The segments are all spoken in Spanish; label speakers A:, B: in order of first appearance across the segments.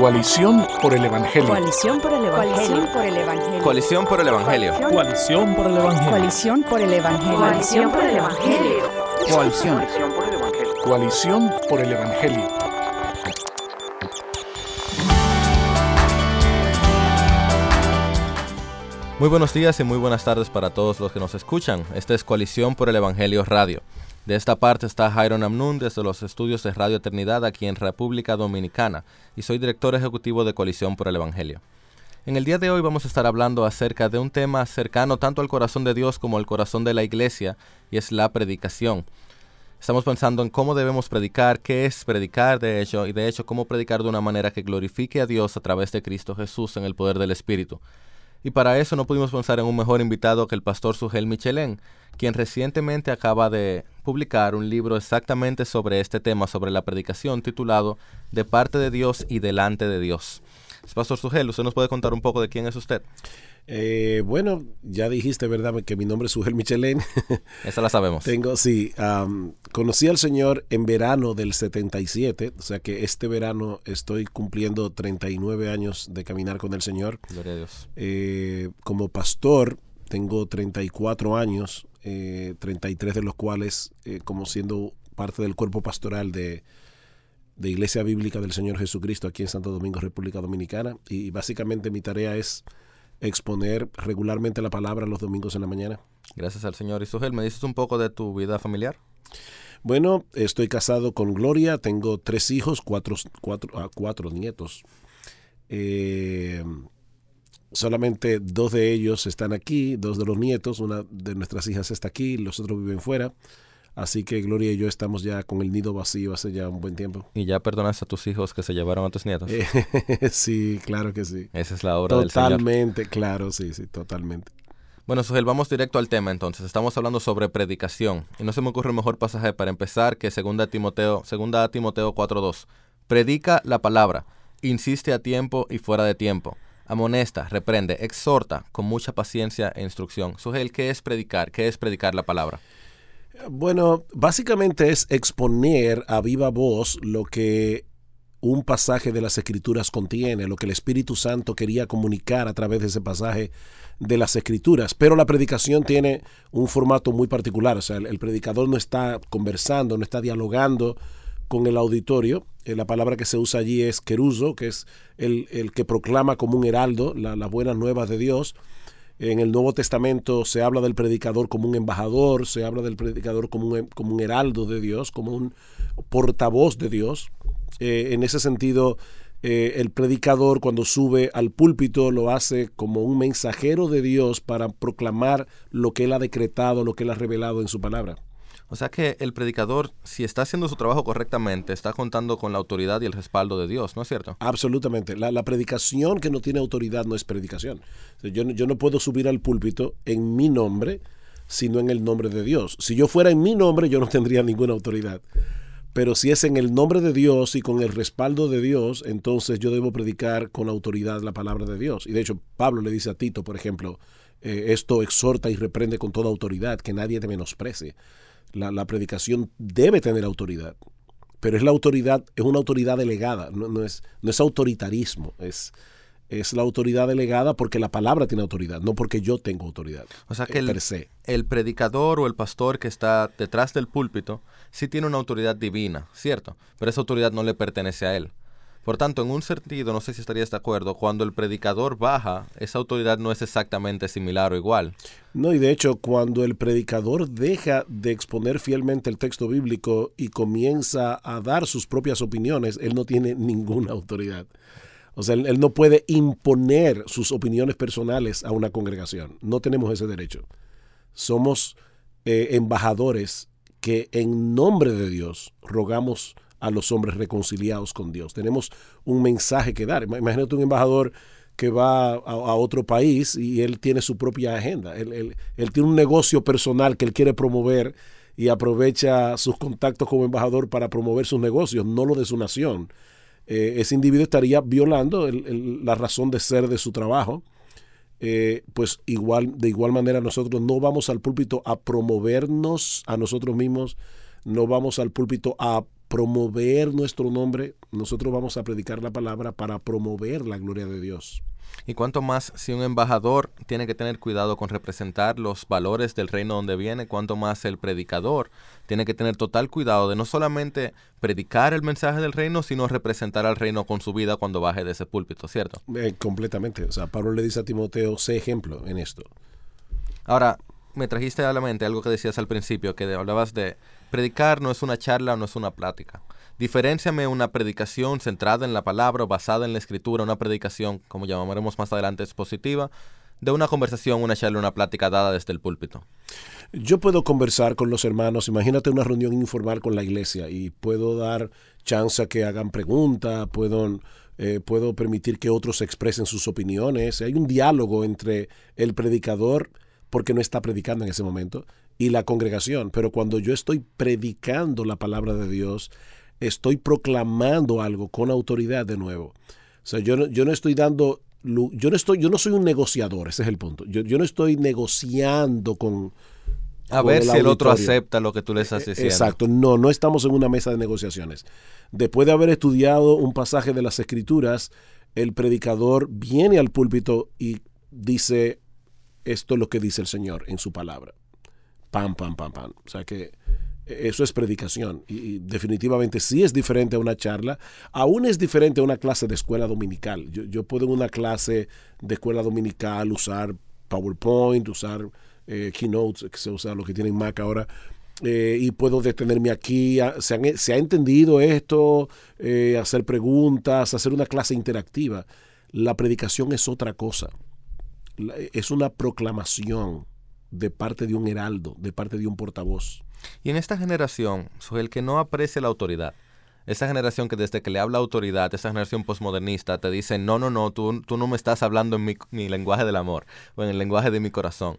A: Coalición por el Evangelio.
B: Coalición por el Evangelio.
C: Coalición por el Evangelio.
D: Coalición por el Evangelio.
B: Coalición por el Evangelio.
E: Coalición por el Evangelio.
A: Coalición. Coalición por el Evangelio.
C: Muy buenos días y muy buenas tardes para todos los que nos escuchan. Esta es Coalición por el Evangelio Radio. De esta parte está Jairon Amnun desde los estudios de Radio Eternidad aquí en República Dominicana y soy director ejecutivo de Coalición por el Evangelio. En el día de hoy vamos a estar hablando acerca de un tema cercano tanto al corazón de Dios como al corazón de la iglesia y es la predicación. Estamos pensando en cómo debemos predicar, qué es predicar de hecho y de hecho cómo predicar de una manera que glorifique a Dios a través de Cristo Jesús en el poder del Espíritu. Y para eso no pudimos pensar en un mejor invitado que el pastor Sugel Michelén, quien recientemente acaba de publicar un libro exactamente sobre este tema, sobre la predicación, titulado De parte de Dios y delante de Dios. Pastor Sugel, ¿usted nos puede contar un poco de quién es usted?
F: Eh, bueno, ya dijiste, ¿verdad? Que mi nombre es Sugel Michelén.
C: Esa la sabemos.
F: Tengo, sí. Um, conocí al Señor en verano del 77, o sea que este verano estoy cumpliendo 39 años de caminar con el Señor.
C: Gloria a Dios.
F: Eh, como pastor, tengo 34 años, eh, 33 de los cuales eh, como siendo parte del cuerpo pastoral de, de Iglesia Bíblica del Señor Jesucristo aquí en Santo Domingo, República Dominicana. Y básicamente mi tarea es exponer regularmente la palabra los domingos en la mañana.
C: Gracias al Señor. Y Sugel, ¿me dices un poco de tu vida familiar?
F: Bueno, estoy casado con Gloria, tengo tres hijos, cuatro, cuatro, ah, cuatro nietos. Eh, solamente dos de ellos están aquí, dos de los nietos, una de nuestras hijas está aquí, los otros viven fuera. Así que Gloria y yo estamos ya con el nido vacío hace ya un buen tiempo.
C: ¿Y ya perdonas a tus hijos que se llevaron a tus nietos?
F: sí, claro que sí.
C: Esa es la obra del Señor.
F: Totalmente, claro, sí, sí, totalmente.
C: Bueno, Sugel, vamos directo al tema entonces. Estamos hablando sobre predicación. Y no se me ocurre un mejor pasaje para empezar que 2 Timoteo, segunda Timoteo 4.2. Predica la palabra, insiste a tiempo y fuera de tiempo. Amonesta, reprende, exhorta con mucha paciencia e instrucción. Sugel, ¿qué es predicar? ¿Qué es predicar la palabra?
F: Bueno, básicamente es exponer a viva voz lo que un pasaje de las escrituras contiene, lo que el Espíritu Santo quería comunicar a través de ese pasaje de las escrituras. Pero la predicación tiene un formato muy particular, o sea, el, predicador no está conversando, no está dialogando con el auditorio. Eh, la palabra que se usa allí es queruso, que es el, el que proclama como un heraldo las buenas nuevas de Dios. En el Nuevo Testamento se habla del predicador como un embajador, se habla del predicador como un, como un heraldo de Dios, como un portavoz de Dios. Eh, en ese sentido, eh, el predicador cuando sube al púlpito lo hace como un mensajero de Dios para proclamar lo que él ha decretado, lo que él ha revelado en su palabra.
C: O sea que el predicador, si está haciendo su trabajo correctamente, está contando con la autoridad y el respaldo de Dios, ¿no es cierto?
F: Absolutamente. La, predicación que no tiene autoridad no es predicación. Yo, no puedo subir al púlpito en mi nombre, sino en el nombre de Dios. Si yo fuera en mi nombre, yo no tendría ninguna autoridad. Pero si es en el nombre de Dios y con el respaldo de Dios, entonces yo debo predicar con autoridad la palabra de Dios. Y de hecho, Pablo le dice a Tito, por ejemplo, eh, esto exhorta y reprende con toda autoridad, que nadie te menosprecie la, predicación debe tener autoridad, pero es la autoridad, es una autoridad delegada, no, es, no es autoritarismo, es, es la autoridad delegada porque la palabra tiene autoridad, no porque yo tengo autoridad.
C: O sea que el, el predicador o el pastor que está detrás del púlpito sí tiene una autoridad divina, ¿cierto? Pero esa autoridad no le pertenece a él. Por tanto, en un sentido, no sé si estarías de acuerdo, cuando el predicador baja, esa autoridad no es exactamente similar o igual.
F: No, y de hecho, cuando el predicador deja de exponer fielmente el texto bíblico y comienza a dar sus propias opiniones, él no tiene ninguna autoridad. O sea, él, no puede imponer sus opiniones personales a una congregación. No tenemos ese derecho. Somos eh, embajadores que en nombre de Dios rogamos a los hombres reconciliados con Dios. Tenemos un mensaje que dar. Imagínate un embajador que va a, otro país y él tiene su propia agenda. Él, tiene un negocio personal que él quiere promover y aprovecha sus contactos como embajador para promover sus negocios, no lo de su nación. Eh, ese individuo estaría violando la razón de ser de su trabajo. Eh, pues igual, de igual manera nosotros no vamos al púlpito a promovernos a nosotros mismos, no vamos al púlpito a promover nuestro nombre, nosotros vamos a predicar la palabra para promover la gloria de Dios.
C: Y cuanto más si un embajador tiene que tener cuidado con representar los valores del reino donde viene, cuanto más el predicador tiene que tener total cuidado de no solamente predicar el mensaje del reino, sino representar al reino con su vida cuando baje de ese púlpito, ¿cierto?
F: Eh, completamente. O sea, Pablo le dice a Timoteo, sé ejemplo en esto.
C: Ahora, me trajiste a la mente algo que decías al principio, que hablabas de predicar no es una charla, no es una plática. Diferenciame una predicación centrada en la palabra basada en la escritura, una predicación, como llamaremos más adelante, expositiva, de una conversación, una charla, una plática dada desde el púlpito.
F: Yo puedo conversar con los hermanos, imagínate una reunión informal con la iglesia y puedo dar chance a que hagan preguntas, puedo, eh, puedo permitir que otros expresen sus opiniones. Hay un diálogo entre el predicador, porque no está predicando en ese momento, y la congregación. Pero cuando yo estoy predicando la palabra de Dios, estoy proclamando algo con autoridad de nuevo. O sea, yo no, yo no estoy dando, yo no estoy, yo no soy un negociador, ese es el punto. Yo, yo no estoy negociando con...
C: A ver si el otro acepta lo que tú le estás
F: e,
C: diciendo.
F: Exacto, no, no estamos en una mesa de negociaciones. Después de haber estudiado un pasaje de las escrituras, el predicador viene al púlpito y dice, esto es lo que dice el Señor en su palabra. Pam, pam, pam, pam. O sea que eso es predicación y, definitivamente sí es diferente a una charla, aún es diferente a una clase de escuela dominical. Yo, puedo en una clase de escuela dominical usar PowerPoint, usar eh, Keynotes, que se usa lo que tienen Mac ahora, eh, y puedo detenerme aquí. Se, ha entendido esto, eh, hacer preguntas, hacer una clase interactiva. La predicación es otra cosa. es una proclamación de parte de un heraldo, de parte de un portavoz.
C: Y en esta generación, el que no aprecia la autoridad, esa generación que desde que le habla autoridad, esa generación posmodernista, te dice, no, no, no, tú, tú no me estás hablando en mi, lenguaje del amor o en el lenguaje de mi corazón.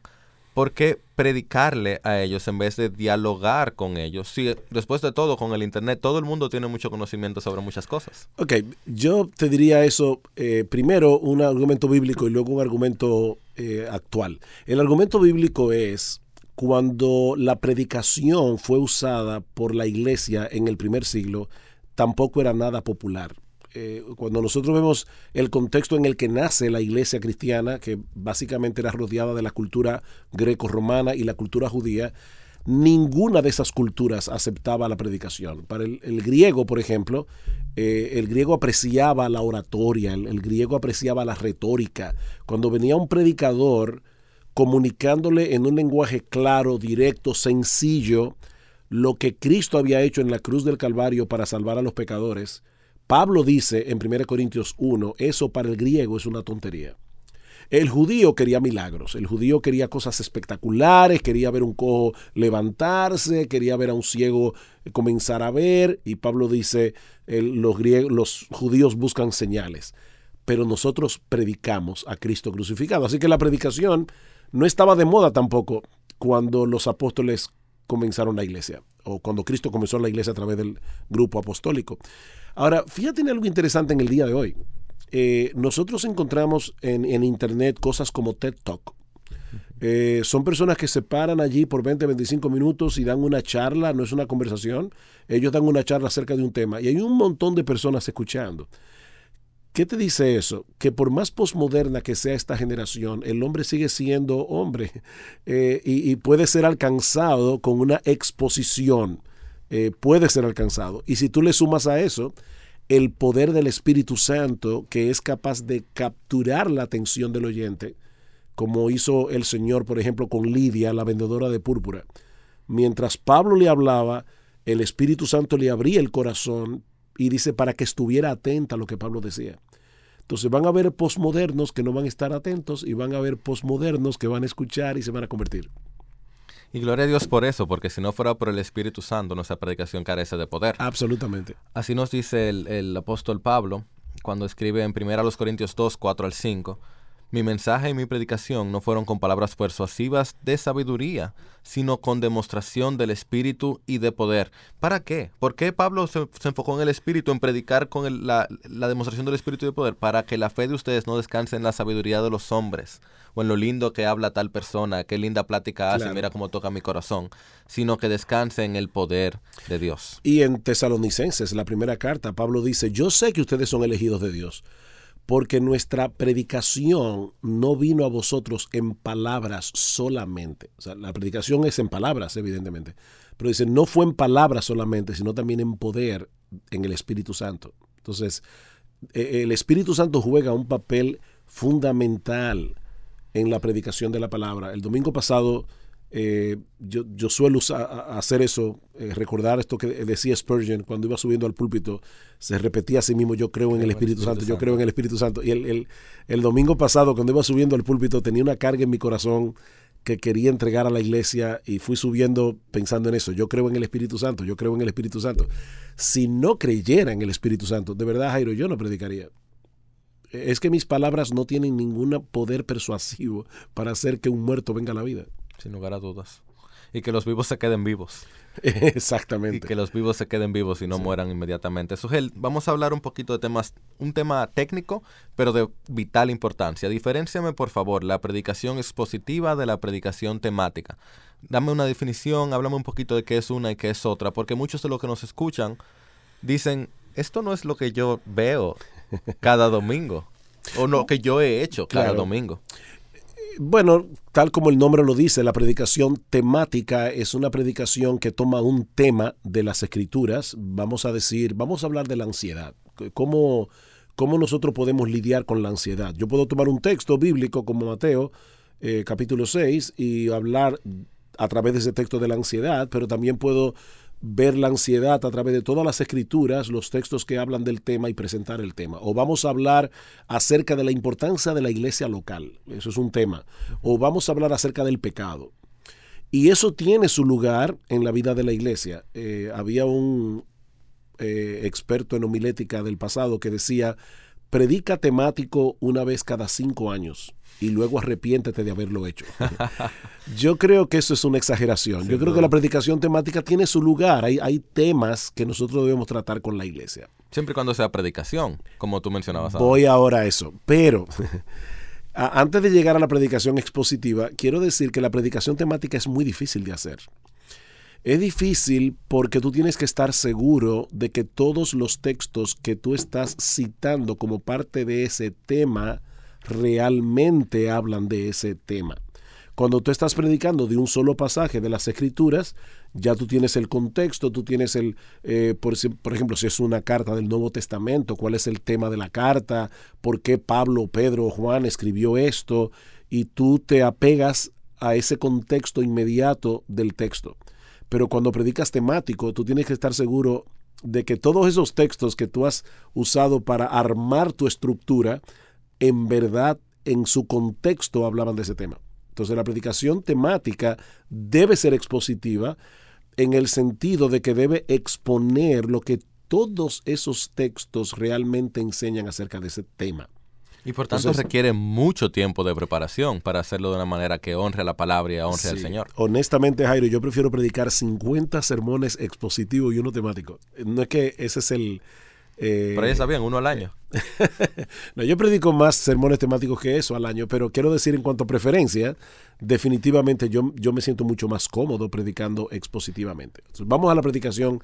C: ¿Por qué predicarle a ellos en vez de dialogar con ellos? Si después de todo, con el Internet, todo el mundo tiene mucho conocimiento sobre muchas cosas.
F: Ok, yo te diría eso, eh, primero un argumento bíblico y luego un argumento eh, actual. El argumento bíblico es cuando la predicación fue usada por la iglesia en el primer siglo, tampoco era nada popular. Eh, cuando nosotros vemos el contexto en el que nace la iglesia cristiana, que básicamente era rodeada de la cultura greco-romana y la cultura judía, ninguna de esas culturas aceptaba la predicación. Para el, griego, por ejemplo, eh, el griego apreciaba la oratoria, el, griego apreciaba la retórica. Cuando venía un predicador, comunicándole en un lenguaje claro, directo, sencillo, lo que Cristo había hecho en la cruz del Calvario para salvar a los pecadores, Pablo dice en 1 Corintios 1, eso para el griego es una tontería. El judío quería milagros, el judío quería cosas espectaculares, quería ver un cojo levantarse, quería ver a un ciego comenzar a ver, y Pablo dice, los, griegos, los judíos buscan señales, pero nosotros predicamos a Cristo crucificado. Así que la predicación no estaba de moda tampoco cuando los apóstoles comenzaron la iglesia o cuando Cristo comenzó la iglesia a través del grupo apostólico. Ahora, fíjate en algo interesante en el día de hoy. Eh, nosotros encontramos en, Internet cosas como TED Talk. Eh, son personas que se paran allí por 20, 25 minutos y dan una charla, no es una conversación, ellos dan una charla acerca de un tema y hay un montón de personas escuchando. ¿Qué te dice eso? Que por más posmoderna que sea esta generación, el hombre sigue siendo hombre eh, y, puede ser alcanzado con una exposición. Eh, puede ser alcanzado. Y si tú le sumas a eso el poder del Espíritu Santo que es capaz de capturar la atención del oyente, como hizo el Señor, por ejemplo, con Lidia, la vendedora de púrpura. Mientras Pablo le hablaba, el Espíritu Santo le abría el corazón y dice para que estuviera atenta a lo que Pablo decía. Entonces van a haber posmodernos que no van a estar atentos y van a haber posmodernos que van a escuchar y se van a convertir.
C: Y gloria a Dios por eso, porque si no fuera por el Espíritu Santo, nuestra predicación carece de poder.
F: Absolutamente.
C: Así nos dice el, apóstol Pablo cuando escribe en 1 Corintios 2, 4 al 5. Mi mensaje y mi predicación no fueron con palabras persuasivas de sabiduría, sino con demostración del Espíritu y de poder. ¿Para qué? ¿Por qué Pablo se, enfocó en el Espíritu, en predicar con la, la, demostración del Espíritu y de poder? Para que la fe de ustedes no descanse en la sabiduría de los hombres, o en lo lindo que habla tal persona, qué linda plática hace, mira cómo toca mi corazón, sino que descanse en el poder de Dios.
F: Y en Tesalonicenses, la primera carta, Pablo dice, yo sé que ustedes son elegidos de Dios porque nuestra predicación no vino a vosotros en palabras solamente. O sea, la predicación es en palabras, evidentemente. Pero dice, no fue en palabras solamente, sino también en poder, en el Espíritu Santo. Entonces, e, el Espíritu Santo juega un papel fundamental en la predicación de la palabra. El domingo pasado eh, yo, yo, suelo hacer eso, eh, recordar esto que decía Spurgeon cuando iba subiendo al púlpito, se repetía a sí mismo, yo creo en el Espíritu, Santo, yo creo en el Espíritu Santo. Y el, el, domingo pasado, cuando iba subiendo al púlpito, tenía una carga en mi corazón que quería entregar a la iglesia y fui subiendo pensando en eso, yo creo en el Espíritu Santo, yo creo en el Espíritu Santo. Si no creyera en el Espíritu Santo, de verdad, Jairo, yo no predicaría es que mis palabras no tienen ningún poder persuasivo para hacer que un muerto venga a la vida
C: sin lugar a dudas. Y que los vivos se queden vivos.
F: Exactamente.
C: Y que los vivos se queden vivos y no mueran inmediatamente. Sugel, vamos a hablar un poquito de temas, un tema técnico, pero de vital importancia. Diferenciame, por favor, la predicación expositiva de la predicación temática. Dame una definición, háblame un poquito de qué es una y qué es otra, porque muchos de los que nos escuchan dicen, esto no es lo que yo veo cada domingo, o lo que yo he hecho cada domingo
F: bueno, tal como el nombre lo dice, la predicación temática es una predicación que toma un tema de las escrituras. Vamos a decir, vamos a hablar de la ansiedad. ¿Cómo, cómo nosotros podemos lidiar con la ansiedad? Yo puedo tomar un texto bíblico como Mateo, eh, capítulo 6, y hablar a través de ese texto de la ansiedad, pero también puedo ver la ansiedad a través de todas las escrituras, los textos que hablan del tema y presentar el tema. O vamos a hablar acerca de la importancia de la iglesia local, eso es un tema. O vamos a hablar acerca del pecado. Y eso tiene su lugar en la vida de la iglesia. Eh, había un eh, experto en homilética del pasado que decía, predica temático una vez cada cinco años y luego arrepiéntete de haberlo hecho. Yo creo que eso es una exageración. Yo creo que la predicación temática tiene su lugar. Hay, hay temas que nosotros debemos tratar con la iglesia.
C: Siempre y cuando sea predicación, como tú mencionabas.
F: Voy ahora a eso. Pero antes de llegar a la predicación expositiva, quiero decir que la predicación temática es muy difícil de hacer. Es difícil porque tú tienes que estar seguro de que todos los textos que tú estás citando como parte de ese tema realmente hablan de ese tema. Cuando tú estás predicando de un solo pasaje de las escrituras, ya tú tienes el contexto, tú tienes el, eh, por, por, ejemplo, si es una carta del Nuevo Testamento, cuál es el tema de la carta, por qué Pablo, Pedro Juan escribió esto, y tú te apegas a ese contexto inmediato del texto. Pero cuando predicas temático, tú tienes que estar seguro de que todos esos textos que tú has usado para armar tu estructura, en verdad en su contexto hablaban de ese tema. Entonces la predicación temática debe ser expositiva en el sentido de que debe exponer lo que todos esos textos realmente enseñan acerca de ese tema.
C: Y por tanto requiere mucho tiempo de preparación para hacerlo de una manera que honre a la palabra y honre al Señor.
F: Honestamente, Jairo, yo prefiero predicar 50 sermones expositivos y uno temático. No es que ese es el,
C: eh, pero ya sabían, uno al año.
F: no, yo predico más sermones temáticos que eso al año, pero quiero decir en cuanto a preferencia, definitivamente yo, yo me siento mucho más cómodo predicando expositivamente. vamos a la predicación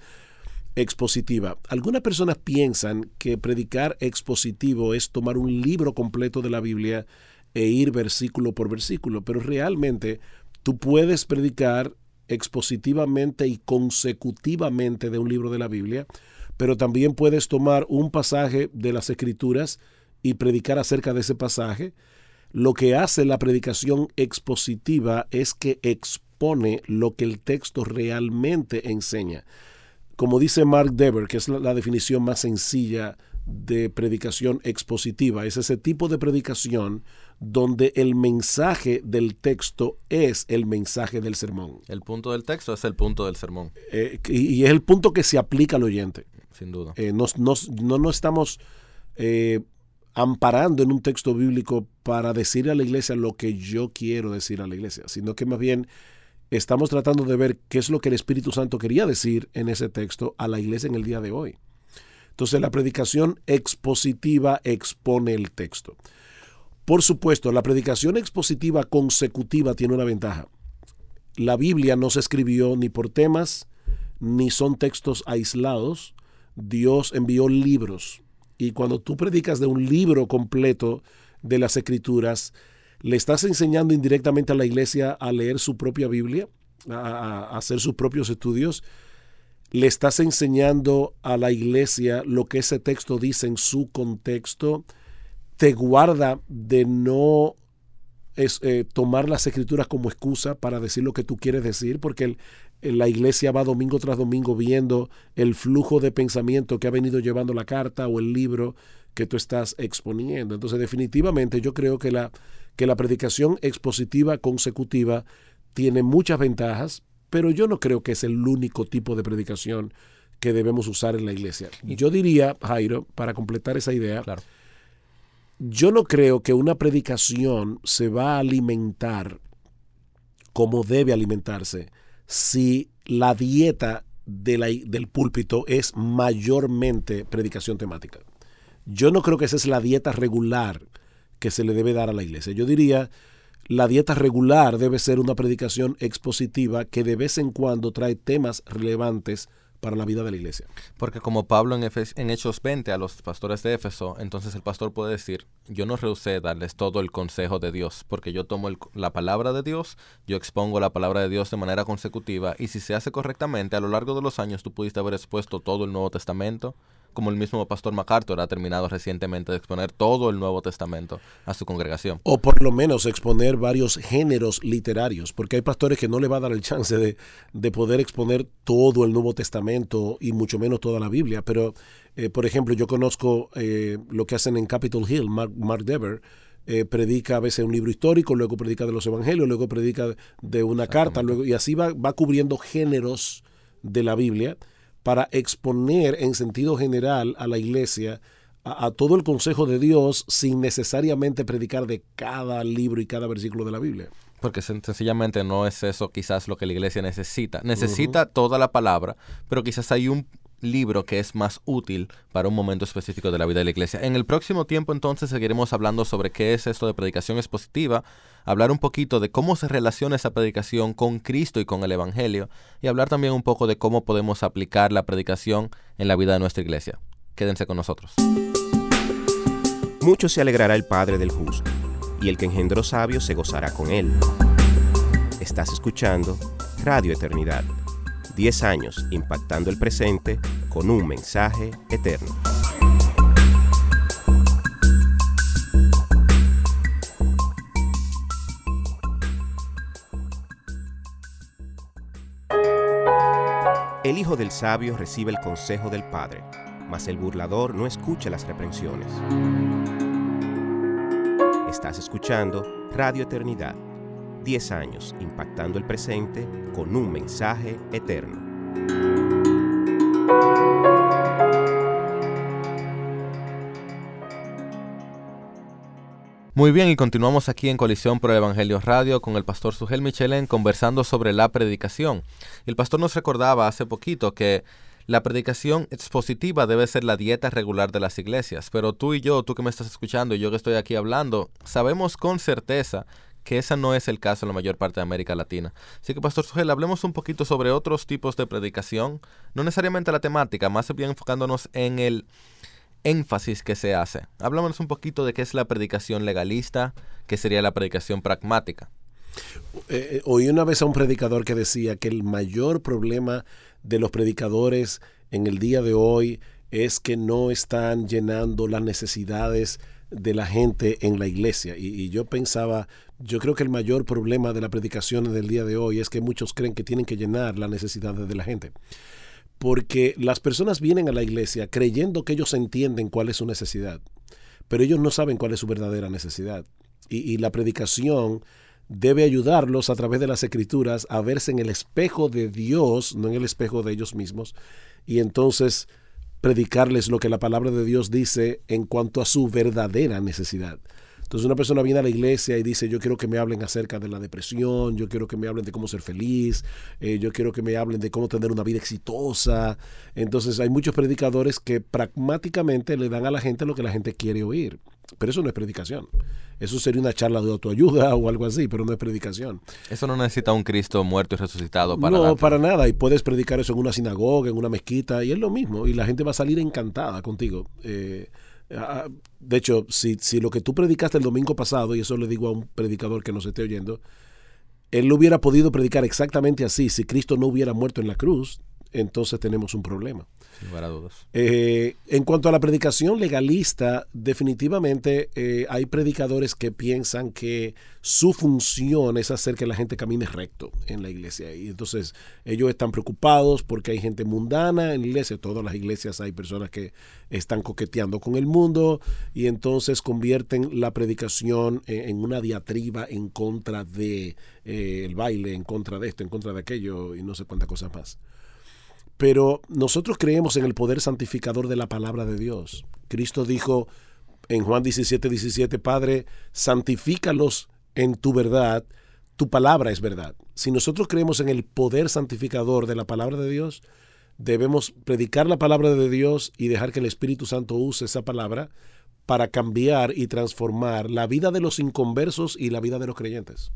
F: expositiva. Algunas personas piensan que predicar expositivo es tomar un libro completo de la Biblia e ir versículo por versículo, pero realmente tú puedes predicar expositivamente y consecutivamente de un libro de la Biblia pero también puedes tomar un pasaje de las escrituras y predicar acerca de ese pasaje. Lo que hace la predicación expositiva es que expone lo que el texto realmente enseña. Como dice Mark Dever, que es la, definición más sencilla de predicación expositiva, es ese tipo de predicación donde el mensaje del texto es el mensaje del sermón.
C: El punto del texto es el punto del sermón.
F: Eh, y, es el punto que se aplica al oyente
C: sin duda.
F: Eh, no, estamos eh, amparando en un texto bíblico para decir a la iglesia lo que yo quiero decir a la iglesia, sino que más bien estamos tratando de ver qué es lo que el Espíritu Santo quería decir en ese texto a la iglesia en el día de hoy. Entonces la predicación expositiva expone el texto. Por supuesto, la predicación expositiva consecutiva tiene una ventaja. La Biblia no se escribió ni por temas, ni son textos aislados. Dios envió libros. Y cuando tú predicas de un libro completo de las escrituras, le estás enseñando indirectamente a la iglesia a leer su propia Biblia, a, hacer sus propios estudios. Le estás enseñando a la iglesia lo que ese texto dice en su contexto. Te guarda de no eh, tomar las escrituras como excusa para decir lo que tú quieres decir, porque la iglesia va domingo tras domingo viendo el flujo de pensamiento que ha venido llevando la carta o el libro que tú estás exponiendo. Entonces, definitivamente yo creo que la, que la predicación expositiva consecutiva tiene muchas ventajas, pero yo no creo que es el único tipo de predicación que debemos usar en la iglesia. Yo diría, Jairo, para completar esa idea, yo no creo que una predicación se va a alimentar como debe alimentarse si la dieta del púlpito es mayormente predicación temática. Yo no creo que esa es la dieta regular que se le debe dar a la iglesia. Yo diría, la dieta regular debe ser una predicación expositiva que de vez en cuando trae temas relevantes para la vida de la iglesia.
C: Porque como Pablo en, en, Hechos 20 a los pastores de Éfeso, entonces el pastor puede decir, yo no rehusé darles todo el consejo de Dios, porque yo tomo la palabra de Dios, yo expongo la palabra de Dios de manera consecutiva, y si se hace correctamente, a lo largo de los años tú pudiste haber expuesto todo el Nuevo Testamento, como el mismo pastor MacArthur ha terminado recientemente de exponer todo el Nuevo Testamento a su congregación.
F: O por lo menos exponer varios géneros literarios, porque hay pastores que no le va a dar el chance de, de poder exponer todo el Nuevo Testamento y mucho menos toda la Biblia. Pero, eh, por ejemplo, yo conozco eh, lo que hacen en Capitol Hill, Mark, Dever. Eh, predica a veces un libro histórico, luego predica de los evangelios, luego predica de una carta, luego, y así va, va cubriendo géneros de la Biblia para exponer en sentido general a la iglesia a, todo el consejo de Dios sin necesariamente predicar de cada libro y cada versículo de la Biblia.
C: Porque sencillamente no es eso quizás lo que la iglesia necesita. Necesita toda la palabra, pero quizás hay un libro que es más útil para un momento específico de la vida de la iglesia. En el próximo tiempo entonces seguiremos hablando sobre qué es esto de predicación expositiva, hablar un poquito de cómo se relaciona esa predicación con Cristo y con el Evangelio, y hablar también un poco de cómo podemos aplicar la predicación en la vida de nuestra iglesia. Quédense con nosotros.
D: Mucho se alegrará el Padre del justo, y el que engendró sabios se gozará con él. Estás escuchando Radio Eternidad 10 años impactando el presente con un mensaje eterno. El hijo del sabio recibe el consejo del padre, mas el burlador no escucha las reprensiones. Estás escuchando Radio Eternidad 10 años impactando el presente con un mensaje eterno.
C: Muy bien, y continuamos aquí en Colisión por el Evangelio Radio con el pastor Sugel Michelén conversando sobre la predicación. El pastor nos recordaba hace poquito que la predicación expositiva debe ser la dieta regular de las iglesias, pero tú y yo, tú que me estás escuchando y yo que estoy aquí hablando, sabemos con certeza que ese no es el caso en la mayor parte de América Latina. Así que, Pastor Sugel, hablemos un poquito sobre otros tipos de predicación, no necesariamente la temática, más bien enfocándonos en el énfasis que se hace. Hablamos un poquito de qué es la predicación legalista, qué sería la predicación pragmática.
F: Eh, eh, oí una vez a un predicador que decía que el mayor problema de los predicadores en el día de hoy es que no están llenando las necesidades de la gente en la iglesia. Y, yo pensaba, yo creo que el mayor problema de la predicación del día de hoy es que muchos creen que tienen que llenar las necesidades de la gente. Porque las personas vienen a la iglesia creyendo que ellos entienden cuál es su necesidad, pero ellos no saben cuál es su verdadera necesidad. Y, la predicación debe ayudarlos a través de las escrituras a verse en el espejo de Dios, no en el espejo de ellos mismos, y entonces predicarles lo que la palabra de Dios dice en cuanto a su verdadera necesidad. Entonces una persona viene a la iglesia y dice, yo quiero que me hablen acerca de la depresión, yo quiero que me hablen de cómo ser feliz, eh, yo quiero que me hablen de cómo tener una vida exitosa. Entonces hay muchos predicadores que pragmáticamente le dan a la gente lo que la gente quiere oír. Pero eso no es predicación. Eso sería una charla de autoayuda o algo así, pero no es predicación.
C: Eso no necesita un Cristo muerto y resucitado para...
F: No, para nada. Y puedes predicar eso en una sinagoga, en una mezquita, y es lo mismo. Y la gente va a salir encantada contigo. Eh, Ah, de hecho, si, si lo que tú predicaste el domingo pasado, y eso le digo a un predicador que nos esté oyendo, él lo hubiera podido predicar exactamente así si Cristo no hubiera muerto en la cruz, entonces tenemos un problema. Eh, en cuanto a la predicación legalista, definitivamente eh, hay predicadores que piensan que su función es hacer que la gente camine recto en la iglesia. Y entonces ellos están preocupados porque hay gente mundana en la iglesia. Todas las iglesias hay personas que están coqueteando con el mundo y entonces convierten la predicación en, una diatriba en contra de eh, el baile, en contra de esto, en contra de aquello y no sé cuántas cosas más. Pero nosotros creemos en el poder santificador de la palabra de Dios. Cristo dijo en Juan 17, 17, Padre, santifícalos en tu verdad, tu palabra es verdad. Si nosotros creemos en el poder santificador de la palabra de Dios, debemos predicar la palabra de Dios y dejar que el Espíritu Santo use esa palabra para cambiar y transformar la vida de los inconversos y la vida de los creyentes.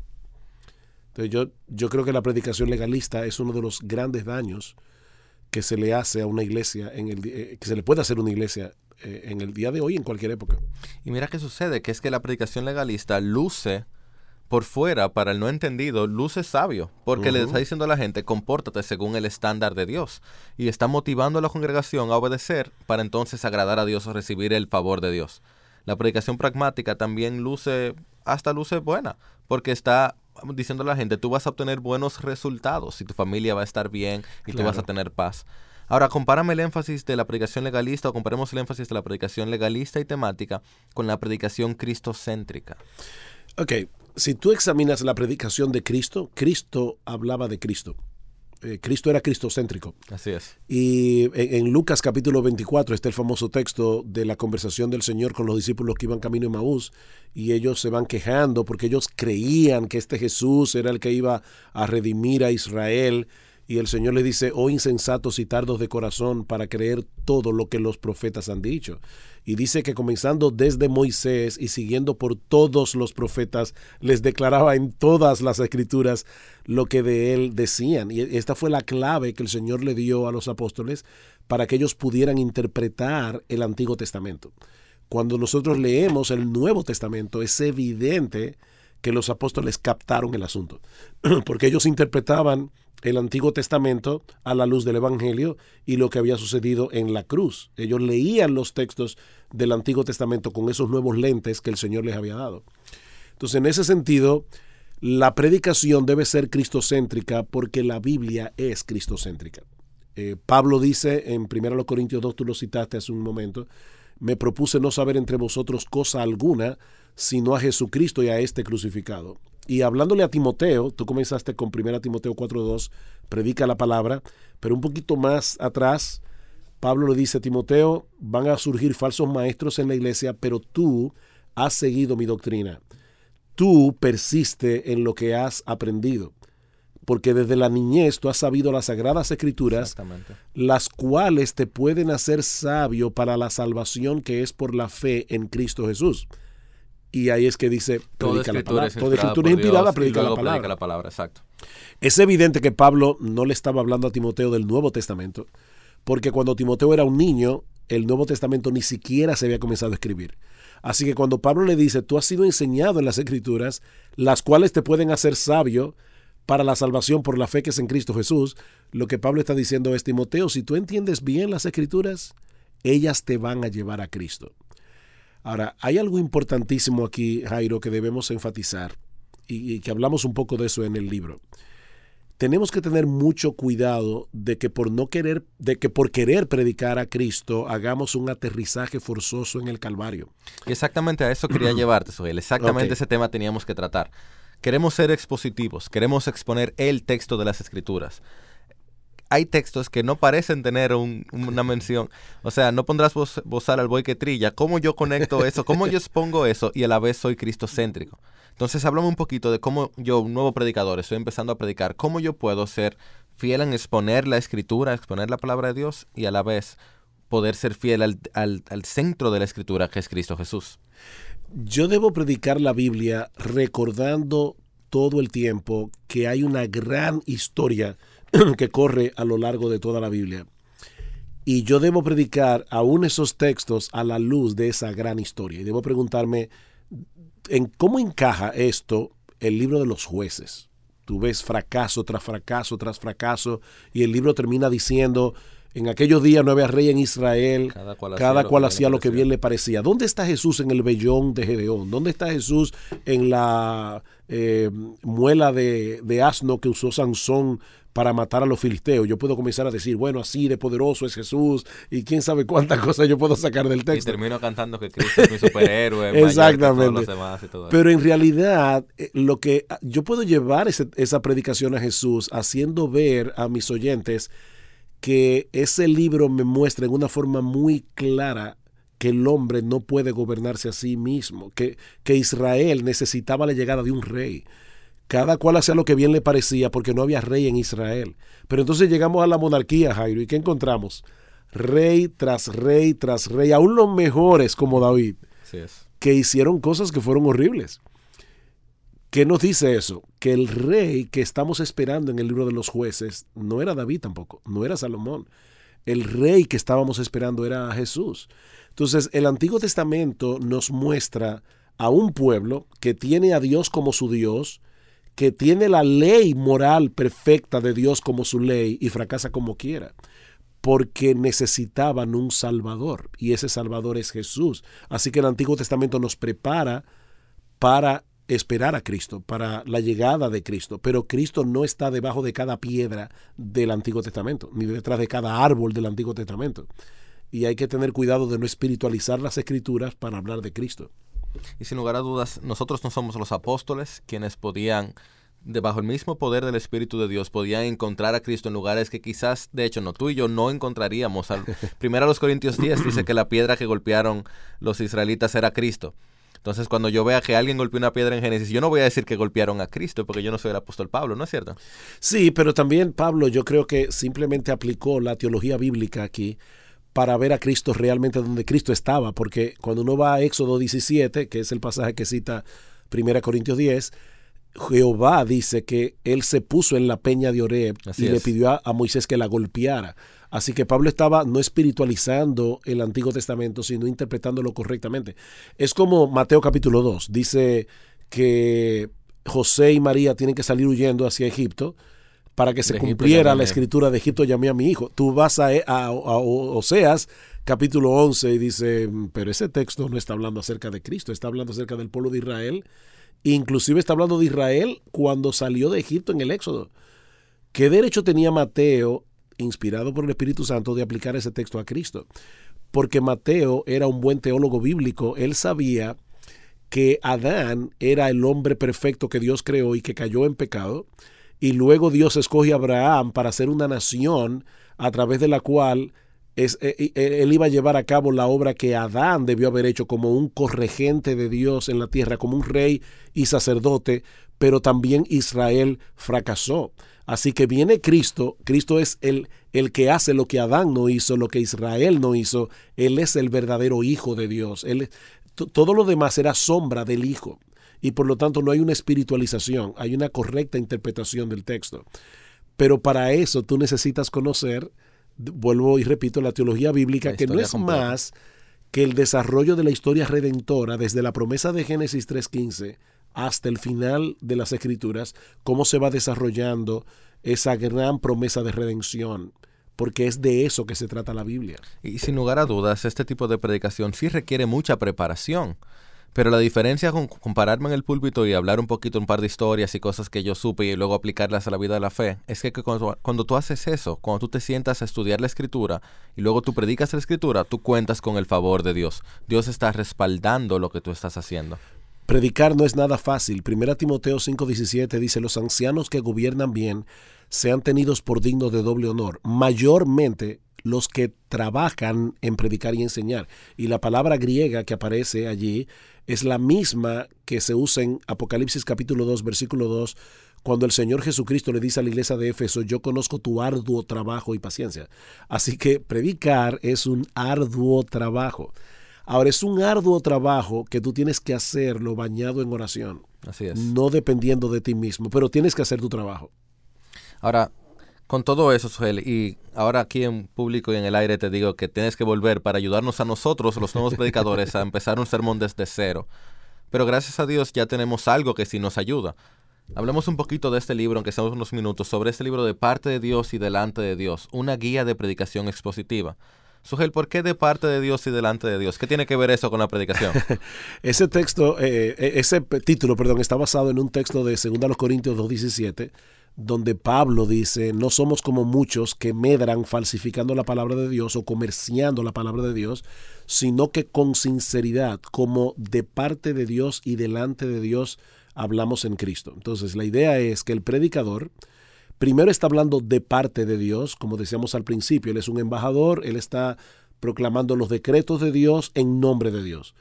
F: Entonces yo, yo creo que la predicación legalista es uno de los grandes daños que se le hace a una iglesia, en el, eh, que se le puede hacer una iglesia eh, en el día de hoy, en cualquier época.
C: Y mira qué sucede, que es que la predicación legalista luce por fuera, para el no entendido, luce sabio, porque le está diciendo a la gente, compórtate según el estándar de Dios, y está motivando a la congregación a obedecer para entonces agradar a Dios o recibir el favor de Dios. La predicación pragmática también luce, hasta luce buena, porque está diciendo a la gente, tú vas a obtener buenos resultados y tu familia va a estar bien y tú vas a tener paz. Ahora, compárame el énfasis de la predicación legalista o comparemos el énfasis de la predicación legalista y temática con la predicación cristocéntrica.
F: Ok, si tú examinas la predicación de Cristo, Cristo hablaba de Cristo. Eh, Cristo era cristocéntrico.
C: Así es.
F: Y en, Lucas capítulo 24 está el famoso texto de la conversación del Señor con los discípulos que iban camino en Maús y ellos se van quejando porque ellos creían que este Jesús era el que iba a redimir a Israel y el Señor les dice, oh insensatos y tardos de corazón para creer todo lo que los profetas han dicho. Y dice que comenzando desde Moisés y siguiendo por todos los profetas, les declaraba en todas las escrituras lo que de él decían. Y esta fue la clave que el Señor le dio a los apóstoles para que ellos pudieran interpretar el Antiguo Testamento. Cuando nosotros leemos el Nuevo Testamento, es evidente que los apóstoles captaron el asunto, porque ellos interpretaban el Antiguo Testamento a la luz del Evangelio y lo que había sucedido en la cruz. Ellos leían los textos del Antiguo Testamento con esos nuevos lentes que el Señor les había dado. Entonces, en ese sentido, la predicación debe ser cristocéntrica porque la Biblia es cristocéntrica. Eh, Pablo dice en 1 Corintios 2, tú lo citaste hace un momento, me propuse no saber entre vosotros cosa alguna, sino a Jesucristo y a este crucificado. Y hablándole a Timoteo, tú comenzaste con 1 Timoteo 4.2, predica la palabra, pero un poquito más atrás, Pablo le dice a Timoteo, van a surgir falsos maestros en la iglesia, pero tú has seguido mi doctrina. Tú persiste en lo que has aprendido, porque desde la niñez tú has sabido las sagradas escrituras, las cuales te pueden hacer sabio para la salvación que es por la fe en Cristo Jesús. Y ahí es que dice, predica la palabra. Toda escritura es inspirada, predica, la palabra.
C: la palabra. Exacto.
F: Es evidente que Pablo no le estaba hablando a Timoteo del Nuevo Testamento, porque cuando Timoteo era un niño, el Nuevo Testamento ni siquiera se había comenzado a escribir. Así que cuando Pablo le dice, tú has sido enseñado en las escrituras, las cuales te pueden hacer sabio para la salvación por la fe que es en Cristo Jesús, lo que Pablo está diciendo es, Timoteo, si tú entiendes bien las escrituras, ellas te van a llevar a Cristo. Ahora, hay algo importantísimo aquí, Jairo, que debemos enfatizar y, que hablamos un poco de eso en el libro. Tenemos que tener mucho cuidado de que por no querer, de que por querer predicar a Cristo hagamos un aterrizaje forzoso en el Calvario.
C: Exactamente a eso quería llevarte, Soel. Exactamente ese tema teníamos que tratar. Queremos ser expositivos, queremos exponer el texto de las Escrituras hay textos que no parecen tener una mención. O sea, no pondrás bozal al buey que trilla. ¿Cómo yo conecto eso? ¿Cómo yo expongo eso? Y a la vez soy cristocéntrico. Entonces, háblame un poquito de cómo yo, un nuevo predicador, estoy empezando a predicar, cómo yo puedo ser fiel en exponer la escritura, exponer la palabra de Dios y a la vez poder ser fiel al, al centro de la escritura que es Cristo Jesús.
F: Yo debo predicar la Biblia recordando todo el tiempo que hay una gran historia que corre a lo largo de toda la Biblia. Y yo debo predicar aún esos textos a la luz de esa gran historia. Y debo preguntarme, ¿en cómo encaja esto el libro de los jueces? Tú ves fracaso tras fracaso tras fracaso y el libro termina diciendo, en aquellos días no había rey en Israel, cada cual hacía, lo, que bien le parecía. ¿Dónde está Jesús en el vellón de Gedeón? ¿Dónde está Jesús en la eh, muela de, de, asno que usó Sansón para matar a los filisteos? Yo puedo comenzar a decir, bueno, así de poderoso es Jesús y quién sabe cuántas cosas yo puedo sacar del texto.
C: Y termino cantando que Cristo es mi superhéroe.
F: Exactamente. Pero en realidad, eh, lo que yo puedo llevar esa predicación a Jesús haciendo ver a mis oyentes que ese libro me muestra en una forma muy clara que el hombre no puede gobernarse a sí mismo, que, que Israel necesitaba la llegada de un rey. Cada cual hacía lo que bien le parecía porque no había rey en Israel. Pero entonces llegamos a la monarquía, Jairo, ¿y qué encontramos? Rey tras rey tras rey, aún los mejores como David, que hicieron cosas que fueron horribles. ¿Qué nos dice eso? Que el rey que estamos esperando en el libro de los jueces no era David tampoco, no era Salomón. El rey que estábamos esperando era Jesús. Entonces, el Antiguo Testamento nos muestra a un pueblo que tiene a Dios como su Dios, que tiene la ley moral perfecta de Dios como su ley y fracasa como quiera, porque necesitaban un Salvador y ese Salvador es Jesús. Así que el Antiguo Testamento nos prepara para esperar a Cristo, para la llegada de Cristo. Pero Cristo no está debajo de cada piedra del Antiguo Testamento, ni detrás de cada árbol del Antiguo Testamento. Y hay que tener cuidado de no espiritualizar las escrituras para hablar de Cristo.
C: Y sin lugar a dudas, nosotros no somos los apóstoles quienes podían, debajo del mismo poder del Espíritu de Dios, podían encontrar a Cristo en lugares que quizás, de hecho, no tú y yo no encontraríamos. Primero a los Corintios 10 dice que la piedra que golpearon los israelitas era Cristo. Entonces, cuando yo vea que alguien golpeó una piedra en Génesis, yo no voy a decir que golpearon a Cristo, porque yo no soy el apóstol Pablo, ¿no es cierto?
F: Sí, pero también Pablo yo creo que simplemente aplicó la teología bíblica aquí para ver a Cristo realmente donde Cristo estaba, porque cuando uno va a Éxodo 17, que es el pasaje que cita 1 Corintios 10, Jehová dice que él se puso en la peña de Oreb y le pidió a, a, Moisés que la golpeara. Así que Pablo estaba no espiritualizando el Antiguo Testamento, sino interpretándolo correctamente. Es como Mateo capítulo 2, dice que José y María tienen que salir huyendo hacia Egipto para que se cumpliera la escritura de Egipto llamé a mi hijo. Tú vas a, a, Oseas capítulo 11 y dice, pero ese texto no está hablando acerca de Cristo, está hablando acerca del pueblo de Israel. Inclusive está hablando de Israel cuando salió de Egipto en el Éxodo. ¿Qué derecho tenía Mateo inspirado por el Espíritu Santo, de aplicar ese texto a Cristo. Porque Mateo era un buen teólogo bíblico, él sabía que Adán era el hombre perfecto que Dios creó y que cayó en pecado, y luego Dios escoge a Abraham para ser una nación a través de la cual es, eh, eh, él iba a llevar a cabo la obra que Adán debió haber hecho como un corregente de Dios en la tierra, como un rey y sacerdote, pero también Israel fracasó. Así que viene Cristo, Cristo es el, el que hace lo que Adán no hizo, lo que Israel no hizo, Él es el verdadero Hijo de Dios, Él, todo lo demás era sombra del Hijo y por lo tanto no hay una espiritualización, hay una correcta interpretación del texto. Pero para eso tú necesitas conocer, vuelvo y repito, la teología bíblica, que no es más que el desarrollo de la historia redentora desde la promesa de Génesis 3.15 hasta el final de las escrituras, cómo se va desarrollando esa gran promesa de redención porque es de eso que se trata la Biblia.
C: Y sin lugar a dudas, este tipo de predicación sí requiere mucha preparación. Pero la diferencia con compararme en el púlpito y hablar un poquito un par de historias y cosas que yo supe y luego aplicarlas a la vida de la fe, es que cuando, tú haces eso, cuando tú te sientas a estudiar la escritura y luego tú predicas la escritura, tú cuentas con el favor de Dios. Dios está respaldando lo que tú estás haciendo.
F: Predicar no es nada fácil. Primera Timoteo 5:17 dice, los ancianos que gobiernan bien sean tenidos por dignos de doble honor, mayormente los que trabajan en predicar y enseñar. Y la palabra griega que aparece allí es la misma que se usa en Apocalipsis capítulo 2, versículo 2, cuando el Señor Jesucristo le dice a la iglesia de Éfeso, yo conozco tu arduo trabajo y paciencia. Así que predicar es un arduo trabajo. Ahora, es un arduo trabajo que tú tienes que hacerlo bañado en oración.
C: Así es.
F: No dependiendo de ti mismo, pero tienes que hacer tu trabajo.
C: Ahora, con todo eso, Suel, y ahora aquí en público y en el aire te digo que tienes que volver para ayudarnos a nosotros, los nuevos predicadores, a empezar un sermón desde cero. Pero gracias a Dios ya tenemos algo que sí nos ayuda. Hablemos un poquito de este libro, aunque seamos unos minutos, sobre este libro de parte de Dios y delante de Dios, una guía de predicación expositiva. Sugel, ¿por qué de parte de Dios y delante de Dios? ¿Qué tiene que ver eso con la predicación?
F: ese texto, eh, e-, ese título, perdón, está basado en un texto de 2 Corintios 2.17, donde Pablo dice, no somos como muchos que medran falsificando la palabra de Dios o comerciando la palabra de Dios, sino que con sinceridad, como de parte de Dios y delante de Dios, hablamos en Cristo. Entonces, la idea es que el predicador primero está hablando de parte de Dios, como decíamos al principio, él es un embajador, él está proclamando los decretos de Dios en nombre de Dios.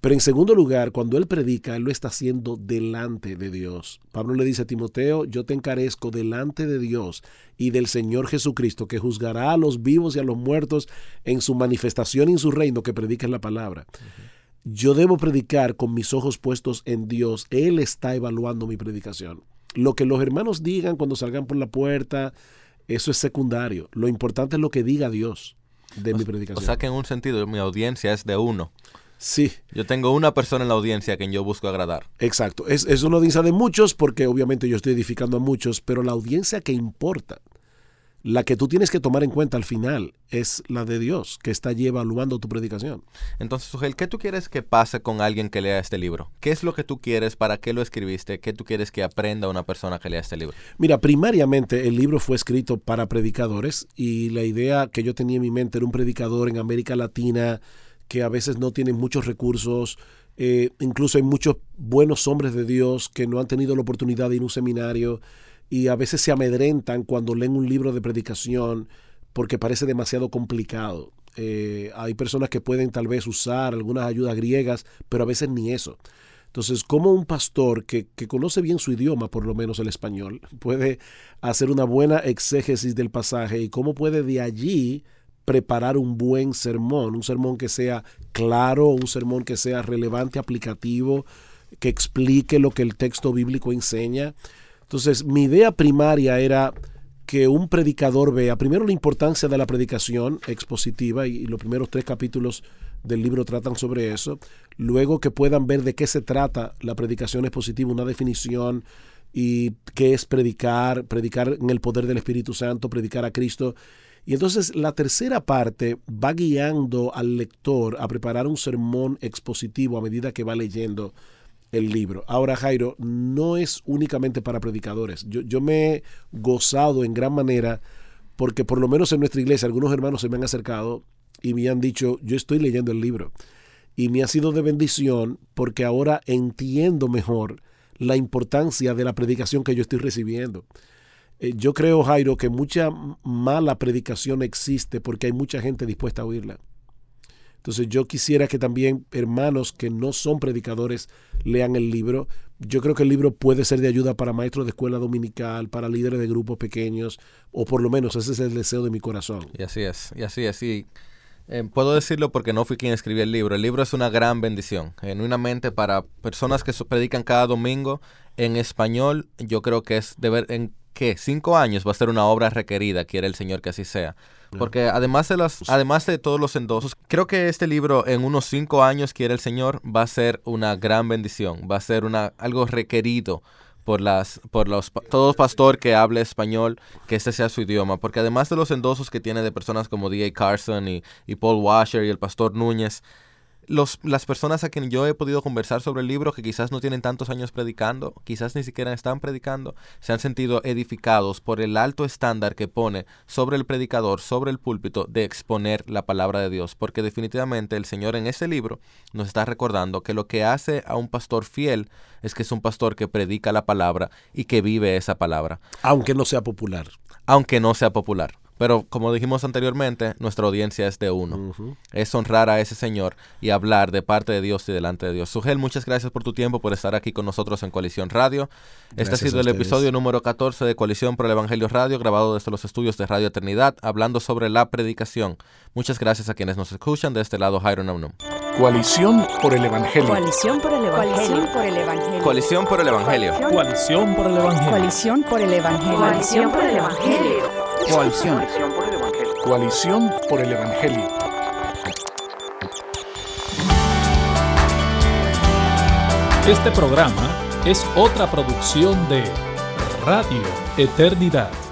F: Pero en segundo lugar, cuando él predica, él lo está haciendo delante de Dios. Pablo le dice a Timoteo, yo te encarezco delante de Dios y del Señor Jesucristo, que juzgará a los vivos y a los muertos en su manifestación y en su reino, que predica la palabra yo debo predicar con mis ojos puestos en Dios. Él está evaluando mi predicación. Lo que los hermanos digan cuando salgan por la puerta, eso es secundario. Lo importante es lo que diga Dios de mi predicación.
C: O sea que en un sentido mi audiencia es de uno.
F: Sí.
C: Yo tengo una persona en la audiencia a quien yo busco agradar.
F: Exacto. Es, es una audiencia de muchos porque obviamente yo estoy edificando a muchos, pero la audiencia que importa la que tú tienes que tomar en cuenta al final es la de Dios, que está allí evaluando tu predicación.
C: Entonces, Sugel, ¿qué tú quieres que pase con alguien que lea este libro? ¿Qué es lo que tú quieres? ¿Para qué lo escribiste? ¿Qué tú quieres que aprenda una persona que lea este libro?
F: Mira, primariamente el libro fue escrito para predicadores y la idea que yo tenía en mi mente era un predicador en América Latina que a veces no tiene muchos recursos, eh, incluso hay muchos buenos hombres de Dios que no han tenido la oportunidad de ir a un seminario y a veces se amedrentan cuando leen un libro de predicación porque parece demasiado complicado. Eh, hay personas que pueden tal vez usar algunas ayudas griegas, pero a veces ni eso. Entonces, como un pastor que, que, conoce bien su idioma, por lo menos el español, puede hacer una buena exégesis del pasaje y cómo puede de allí preparar un buen sermón, un sermón que sea claro, un sermón que sea relevante, aplicativo, que explique lo que el texto bíblico enseña. Entonces, mi idea primaria era que un predicador vea primero la importancia de la predicación expositiva y, los primeros tres capítulos del libro tratan sobre eso, luego que puedan ver de qué se trata la predicación expositiva, una definición y qué es predicar, predicar en el poder del Espíritu Santo, predicar a Cristo. Y entonces la tercera parte va guiando al lector a preparar un sermón expositivo a medida que va leyendo el libro. Ahora, Jairo, no es únicamente para predicadores. Yo, me he gozado en gran manera porque por lo menos en nuestra iglesia algunos hermanos se me han acercado y me han dicho, yo estoy leyendo el libro. Y me ha sido de bendición porque ahora entiendo mejor la importancia de la predicación que yo estoy recibiendo. Eh, yo creo, Jairo, que mucha mala predicación existe porque hay mucha gente dispuesta a oírla. Entonces yo quisiera que también hermanos que no son predicadores lean el libro. Yo creo que el libro puede ser de ayuda para maestros de escuela dominical, para líderes de grupos pequeños, o por lo menos ese es el deseo de mi corazón.
C: Y así es, y así es. Y eh, puedo decirlo porque no fui quien escribió el libro. El libro es una gran bendición, genuinamente para personas que predican cada domingo en español. Yo creo que es de ver en qué cinco años va a ser una obra requerida, quiere el Señor que así sea. Porque además de, las, además de todos los endosos, creo que este libro en unos cinco años, quiere el Señor, va a ser una gran bendición, va a ser una, algo requerido por las por los todo pastor que hable español que este sea su idioma porque además de los endosos que tiene de personas como D.A. Carson y, y Paul Washer y el pastor Núñez los, las personas a quien yo he podido conversar sobre el libro, que quizás no tienen tantos años predicando, quizás ni siquiera están predicando, se han sentido edificados por el alto estándar que pone sobre el predicador, sobre el púlpito, de exponer la palabra de Dios. Porque definitivamente el Señor en ese libro nos está recordando que lo que hace a un pastor fiel es que es un pastor que predica la palabra y que vive esa palabra.
F: Aunque no sea popular.
C: Aunque no sea popular. Pero como dijimos anteriormente, nuestra audiencia es de uno. Es honrar a ese Señor y hablar de parte de Dios y delante de Dios. Sugel, muchas gracias por tu tiempo, por estar aquí con nosotros en Coalición Radio. este ha sido el episodio número 14 de Coalición por el Evangelio Radio, grabado desde los estudios de Radio Eternidad, hablando sobre la predicación. Muchas gracias a quienes nos escuchan. De este lado, Jairo Namnum.
A: Coalición por el Evangelio.
B: Coalición por el Evangelio.
C: Coalición por el Evangelio.
G: Coalición por el Evangelio.
B: Coalición por el Evangelio.
E: Coalición por el Evangelio.
A: Coalición. Coalición por el Evangelio.
G: Este programa es otra producción de Radio Eternidad.